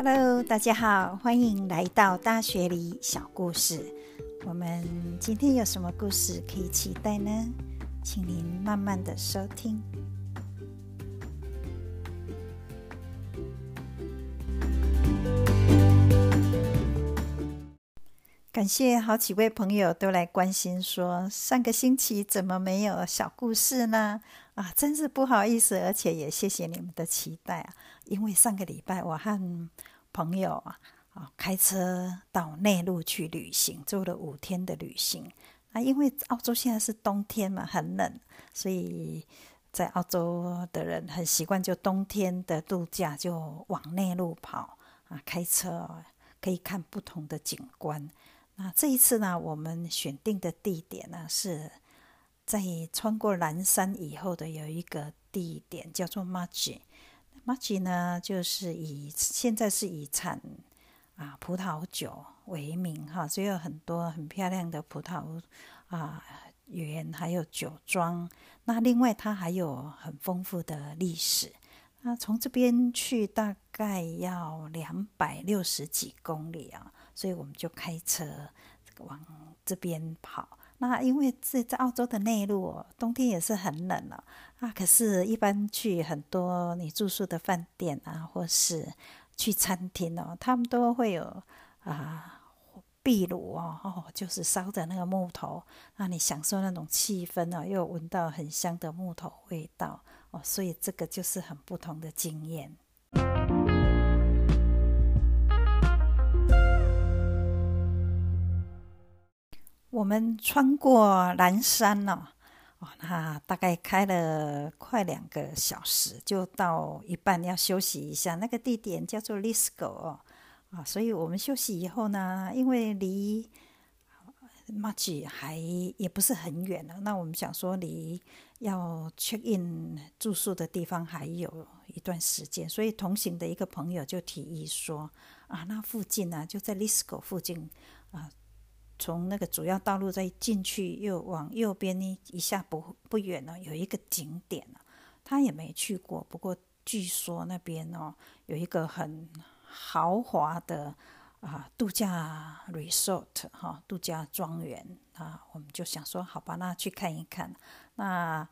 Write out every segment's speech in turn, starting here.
Hello，大家好，欢迎来到大学里小故事。我们今天有什么故事可以期待呢？请您慢慢的收听。感谢好几位朋友都来关心，说上个星期怎么没有小故事呢？啊，真是不好意思，而且也谢谢你们的期待啊！因为上个礼拜我和朋友啊啊开车到内陆去旅行，做了五天的旅行。啊，因为澳洲现在是冬天嘛，很冷，所以在澳洲的人很习惯，就冬天的度假就往内陆跑啊，开车可以看不同的景观。那这一次呢，我们选定的地点呢是。在穿过蓝山以后的有一个地点叫做 m a g i m a g i 呢就是以现在是以产啊葡萄酒为名哈，所以有很多很漂亮的葡萄啊园，还有酒庄。那另外它还有很丰富的历史。那从这边去大概要两百六十几公里啊，所以我们就开车往这边跑。那因为在澳洲的内陆，冬天也是很冷了啊。可是，一般去很多你住宿的饭店啊，或是去餐厅哦，他们都会有啊壁炉哦，哦，就是烧着那个木头，让你享受那种气氛哦，又闻到很香的木头味道哦，所以这个就是很不同的经验。我们穿过蓝山哦，哦，那大概开了快两个小时，就到一半要休息一下。那个地点叫做 Lisco 哦，啊，所以我们休息以后呢，因为离 m a c h 还也不是很远了，那我们想说离要 check in 住宿的地方还有一段时间，所以同行的一个朋友就提议说，啊，那附近呢，就在 Lisco 附近啊。从那个主要道路再进去，又往右边呢一下不不远了，有一个景点他也没去过，不过据说那边哦有一个很豪华的啊度假 resort 哈度假庄园啊，我们就想说好吧，那去看一看。那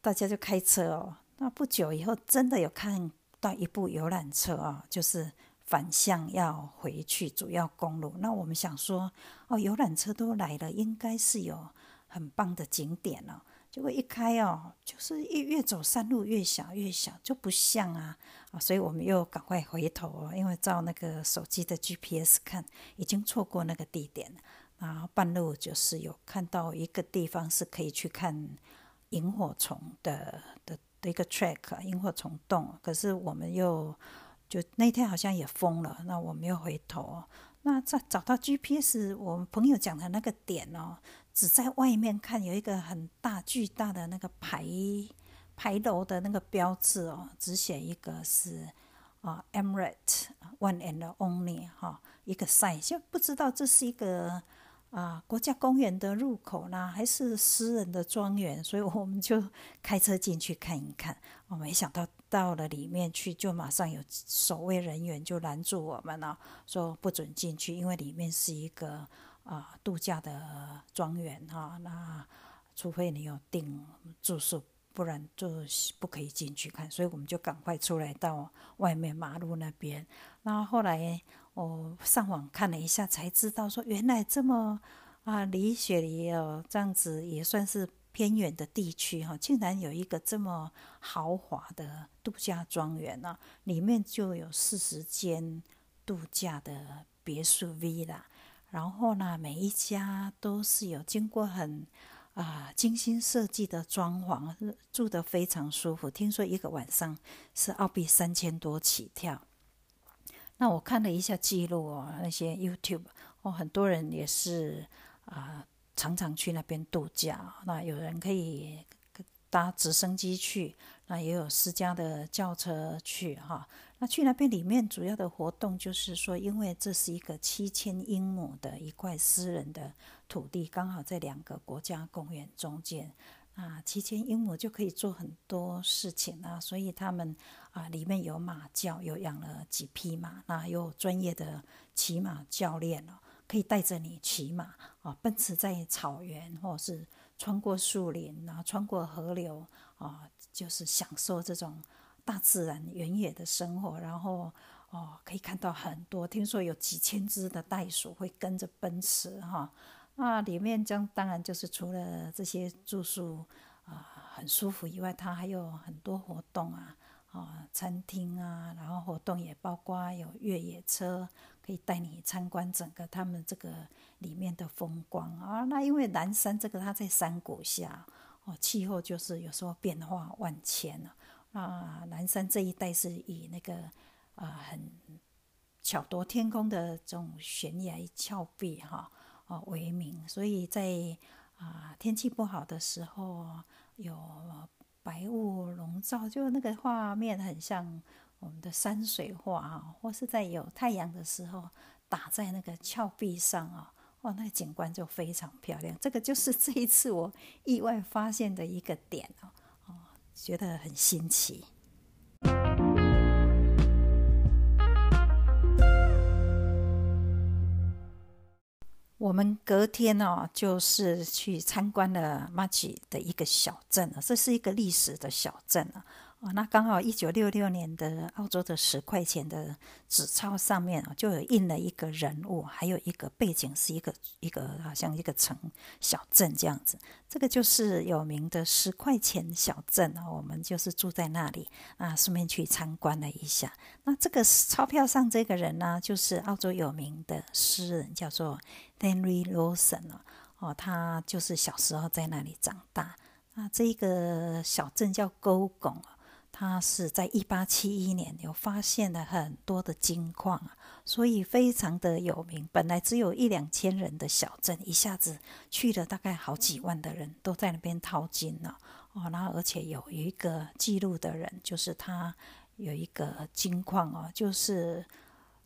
大家就开车哦，那不久以后真的有看到一部游览车啊，就是。反向要回去主要公路，那我们想说，哦，游览车都来了，应该是有很棒的景点了。结果一开哦，就是越越走山路越小越小，就不像啊啊！所以我们又赶快回头哦，因为照那个手机的 GPS 看，已经错过那个地点了。然后半路就是有看到一个地方是可以去看萤火虫的的的一个 track，萤火虫洞。可是我们又。就那天好像也封了，那我们又回头，那再找到 GPS，我们朋友讲的那个点哦，只在外面看有一个很大巨大的那个牌牌楼的那个标志哦，只写一个是啊 Emirate One and Only 哈一个 sign，就不知道这是一个。啊，国家公园的入口呢，还是私人的庄园，所以我们就开车进去看一看。我没想到到了里面去，就马上有守卫人员就拦住我们了，说不准进去，因为里面是一个啊度假的庄园哈。那除非你有订住宿，不然就不可以进去看。所以我们就赶快出来到外面马路那边。那后来。我上网看了一下，才知道说原来这么啊，离雪梨哦这样子也算是偏远的地区哈，竟然有一个这么豪华的度假庄园呢，里面就有四十间度假的别墅 villa，然后呢，每一家都是有经过很啊精心设计的装潢，住得非常舒服。听说一个晚上是澳币三千多起跳。那我看了一下记录哦，那些 YouTube 哦，很多人也是啊，常常去那边度假。那有人可以搭直升机去，那也有私家的轿车去哈。那去那边里面主要的活动就是说，因为这是一个七千英亩的一块私人的土地，刚好在两个国家公园中间。啊，七千英亩就可以做很多事情啊，所以他们啊里面有马厩，有养了几匹马，那有专业的骑马教练哦，可以带着你骑马啊，奔驰在草原，或是穿过树林，然后穿过河流啊，就是享受这种大自然原野的生活，然后哦可以看到很多，听说有几千只的袋鼠会跟着奔驰哈。那里面将当然就是除了这些住宿啊很舒服以外，它还有很多活动啊，啊餐厅啊，然后活动也包括有越野车，可以带你参观整个他们这个里面的风光啊。那因为南山这个它在山谷下，哦气候就是有时候变化万千了。啊南山这一带是以那个啊很巧夺天工的这种悬崖峭壁哈。哦，为名，所以在啊天气不好的时候，有白雾笼罩，就那个画面很像我们的山水画啊，或是在有太阳的时候打在那个峭壁上啊，哇，那个景观就非常漂亮。这个就是这一次我意外发现的一个点，哦，觉得很新奇。我们隔天哦，就是去参观了马吉的一个小镇啊，这是一个历史的小镇啊。哦，那刚好一九六六年的澳洲的十块钱的纸钞上面啊，就有印了一个人物，还有一个背景是一个一个好像一个城小镇这样子。这个就是有名的十块钱小镇啊，我们就是住在那里啊，顺便去参观了一下。那这个钞票上这个人呢，就是澳洲有名的诗人，叫做 Henry Lawson 哦。哦，他就是小时候在那里长大。那这个小镇叫沟拱他是在一八七一年有发现了很多的金矿啊，所以非常的有名。本来只有一两千人的小镇，一下子去了大概好几万的人都在那边淘金了哦。然后而且有一个记录的人，就是他有一个金矿哦，就是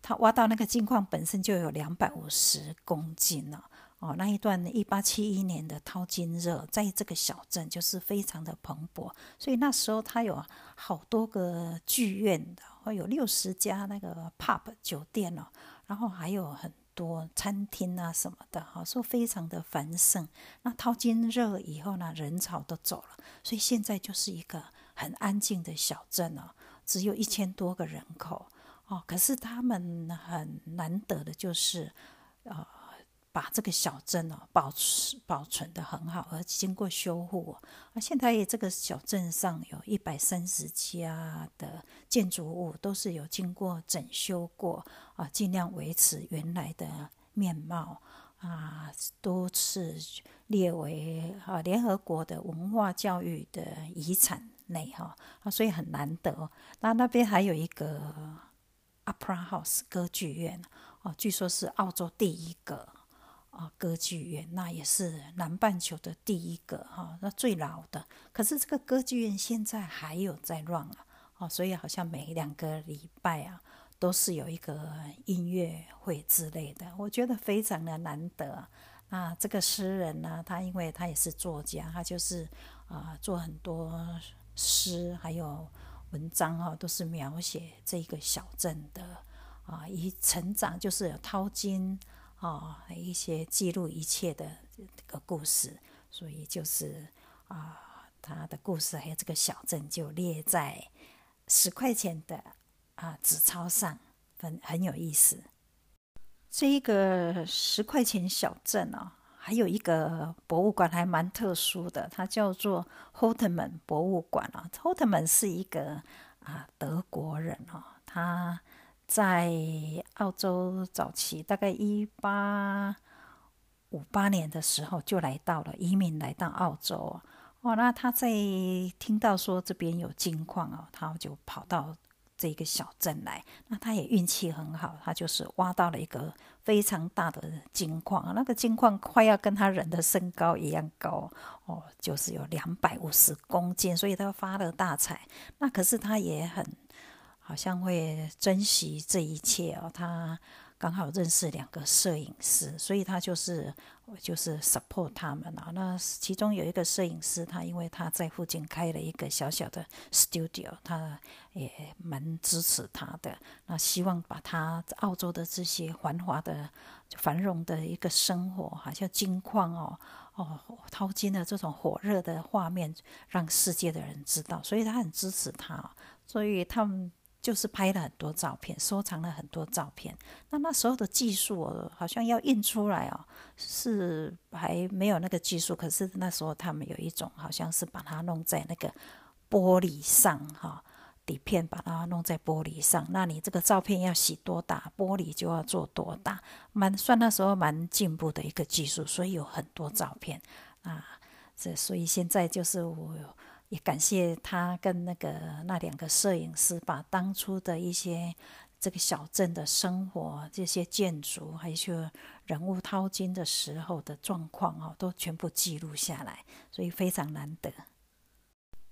他挖到那个金矿本身就有两百五十公斤了。哦，那一段一八七一年的淘金热，在这个小镇就是非常的蓬勃，所以那时候它有好多个剧院的，会有六十家那个 pub 酒店哦，然后还有很多餐厅啊什么的，哈，说非常的繁盛。那淘金热以后呢，人潮都走了，所以现在就是一个很安静的小镇哦，只有一千多个人口哦，可是他们很难得的就是，呃。把这个小镇哦保持保存的很好，而经过修护啊，现在这个小镇上有一百三十家的建筑物都是有经过整修过啊，尽量维持原来的面貌啊，都是列为啊联合国的文化教育的遗产内哈啊，所以很难得。那那边还有一个 Opera House 歌剧院哦，据说是澳洲第一个。啊，歌剧院那也是南半球的第一个哈，那最老的。可是这个歌剧院现在还有在 run 啊，哦，所以好像每两个礼拜啊，都是有一个音乐会之类的，我觉得非常的难得。那这个诗人呢，他因为他也是作家，他就是啊，做很多诗还有文章哈，都是描写这个小镇的啊，以成长就是有淘金。哦，一些记录一切的这个故事，所以就是啊，他的故事还有这个小镇就列在十块钱的啊纸钞上，很很有意思。这一个十块钱小镇啊，还有一个博物馆还蛮特殊的，它叫做 Holtman 博物馆啊。Holtman 是一个啊德国人啊，他。在澳洲早期，大概一八五八年的时候就来到了移民来到澳洲哦。那他在听到说这边有金矿哦，他就跑到这个小镇来。那他也运气很好，他就是挖到了一个非常大的金矿，那个金矿快要跟他人的身高一样高哦，就是有两百五十公斤，所以他发了大财。那可是他也很。好像会珍惜这一切哦，他刚好认识两个摄影师，所以他就是就是 support 他们啊。那其中有一个摄影师，他因为他在附近开了一个小小的 studio，他也蛮支持他的。那希望把他澳洲的这些繁华的、繁荣的一个生活，好像金矿哦哦淘金的这种火热的画面，让世界的人知道，所以他很支持他。所以他们。就是拍了很多照片，收藏了很多照片。那那时候的技术好像要印出来哦，是还没有那个技术。可是那时候他们有一种，好像是把它弄在那个玻璃上哈，底片把它弄在玻璃上。那你这个照片要洗多大，玻璃就要做多大，蛮算那时候蛮进步的一个技术。所以有很多照片啊，这所以现在就是我。也感谢他跟那个那两个摄影师，把当初的一些这个小镇的生活、这些建筑，还有人物淘金的时候的状况哦，都全部记录下来，所以非常难得。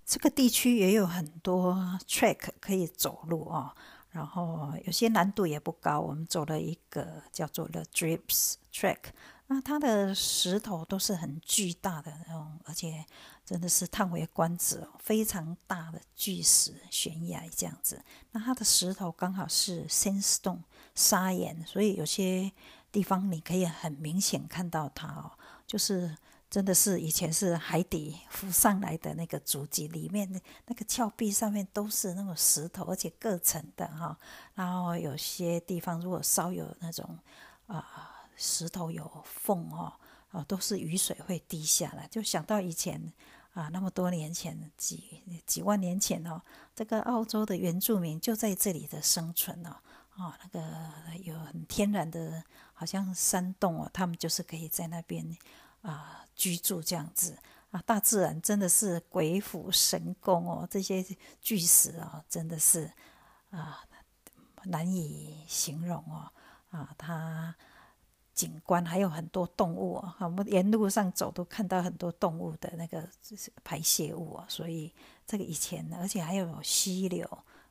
这个地区也有很多 track 可以走路哦，然后有些难度也不高。我们走了一个叫做 The Drips Track，那它的石头都是很巨大的那种，而且。真的是叹为观止哦，非常大的巨石悬崖这样子。那它的石头刚好是 sandstone 砂岩，所以有些地方你可以很明显看到它哦，就是真的是以前是海底浮上来的那个足迹，里面那那个峭壁上面都是那种石头，而且各层的哈。然后有些地方如果稍有那种啊石头有缝哦，哦都是雨水会滴下来，就想到以前。啊，那么多年前，几几万年前哦，这个澳洲的原住民就在这里的生存哦，啊，那个有很天然的，好像山洞哦，他们就是可以在那边啊居住这样子啊，大自然真的是鬼斧神工哦，这些巨石哦，真的是啊难以形容哦，啊，它。景观还有很多动物啊，我们沿路上走都看到很多动物的那个排泄物啊，所以这个以前，而且还有溪流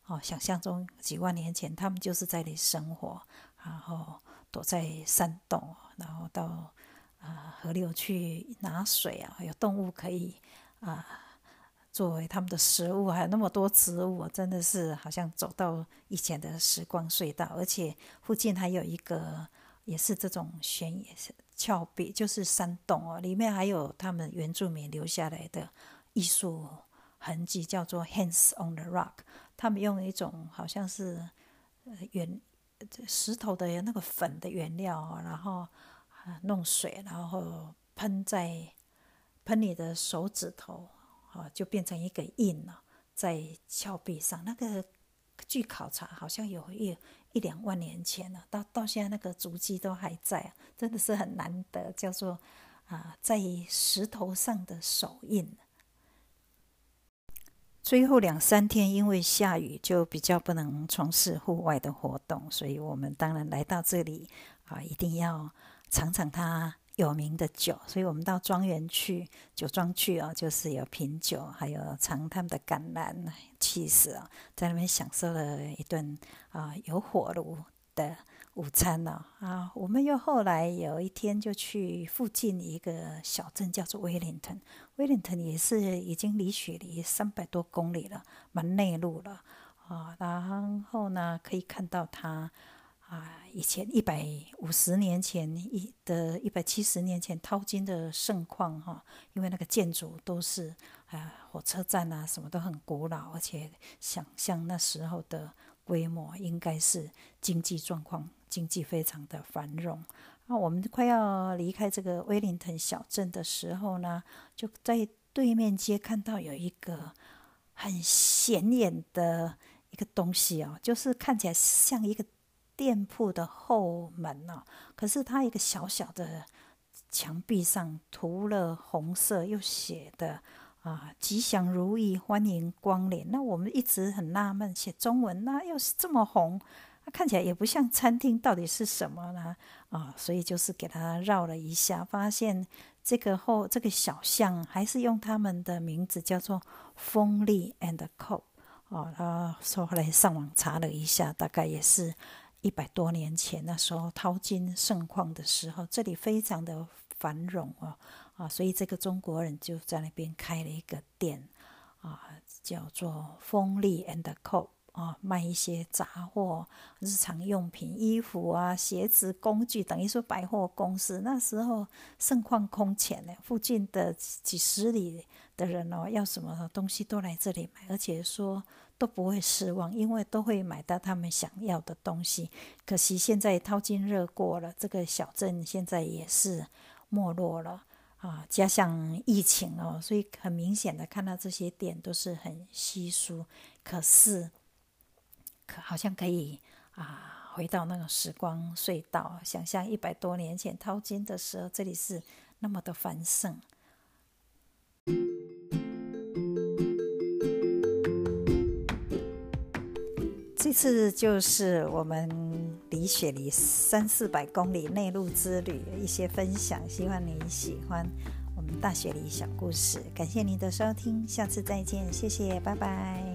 哦，想象中几万年前他们就是在里生活，然后躲在山洞，然后到啊河流去拿水啊，有动物可以啊作为他们的食物，还有那么多植物，真的是好像走到以前的时光隧道，而且附近还有一个。也是这种悬崖峭壁，就是山洞哦，里面还有他们原住民留下来的艺术痕迹，叫做 Hands on the Rock。他们用一种好像是呃原石头的那个粉的原料，然后弄水，然后喷在喷你的手指头，啊，就变成一个印了，在峭壁上。那个据考察，好像有一。一两万年前了，到到现在那个足迹都还在，真的是很难得，叫做啊，在石头上的手印。最后两三天因为下雨，就比较不能从事户外的活动，所以我们当然来到这里啊，一定要尝尝它。有名的酒，所以我们到庄园去酒庄去啊，就是有品酒，还有尝他们的橄榄气势啊，在那边享受了一顿啊有火炉的午餐呢啊。我们又后来有一天就去附近一个小镇，叫做威灵顿。威灵顿也是已经离雪梨三百多公里了，蛮内陆了啊。然后呢，可以看到它。啊，以前一百五十年前一的一百七十年前淘金的盛况哈，因为那个建筑都是啊火车站啊，什么都很古老，而且想象那时候的规模，应该是经济状况经济非常的繁荣。那我们快要离开这个威灵顿小镇的时候呢，就在对面街看到有一个很显眼的一个东西哦，就是看起来像一个。店铺的后门呢？可是它一个小小的墙壁上涂了红色，又写的啊“吉祥如意，欢迎光临”。那我们一直很纳闷，写中文那又是这么红，它看起来也不像餐厅，到底是什么呢？啊，所以就是给它绕了一下，发现这个后这个小巷还是用他们的名字叫做“风力 and Co”。哦，他说后来上网查了一下，大概也是。一百多年前那时候淘金盛况的时候，这里非常的繁荣哦，啊，所以这个中国人就在那边开了一个店，啊，叫做风力 and Co。啊，卖一些杂货、日常用品、衣服啊、鞋子、工具，等于说百货公司。那时候盛况空前呢，附近的几十里的人哦，要什么东西都来这里买，而且说都不会失望，因为都会买到他们想要的东西。可惜现在淘金热过了，这个小镇现在也是没落了啊，加上疫情哦，所以很明显的看到这些店都是很稀疏。可是。可好像可以啊，回到那个时光隧道，想象一百多年前淘金的时候，这里是那么的繁盛。次就是我们离雪梨三四百公里内陆之旅一些分享，希望你喜欢我们大雪梨小故事。感谢您的收听，下次再见，谢谢，拜拜。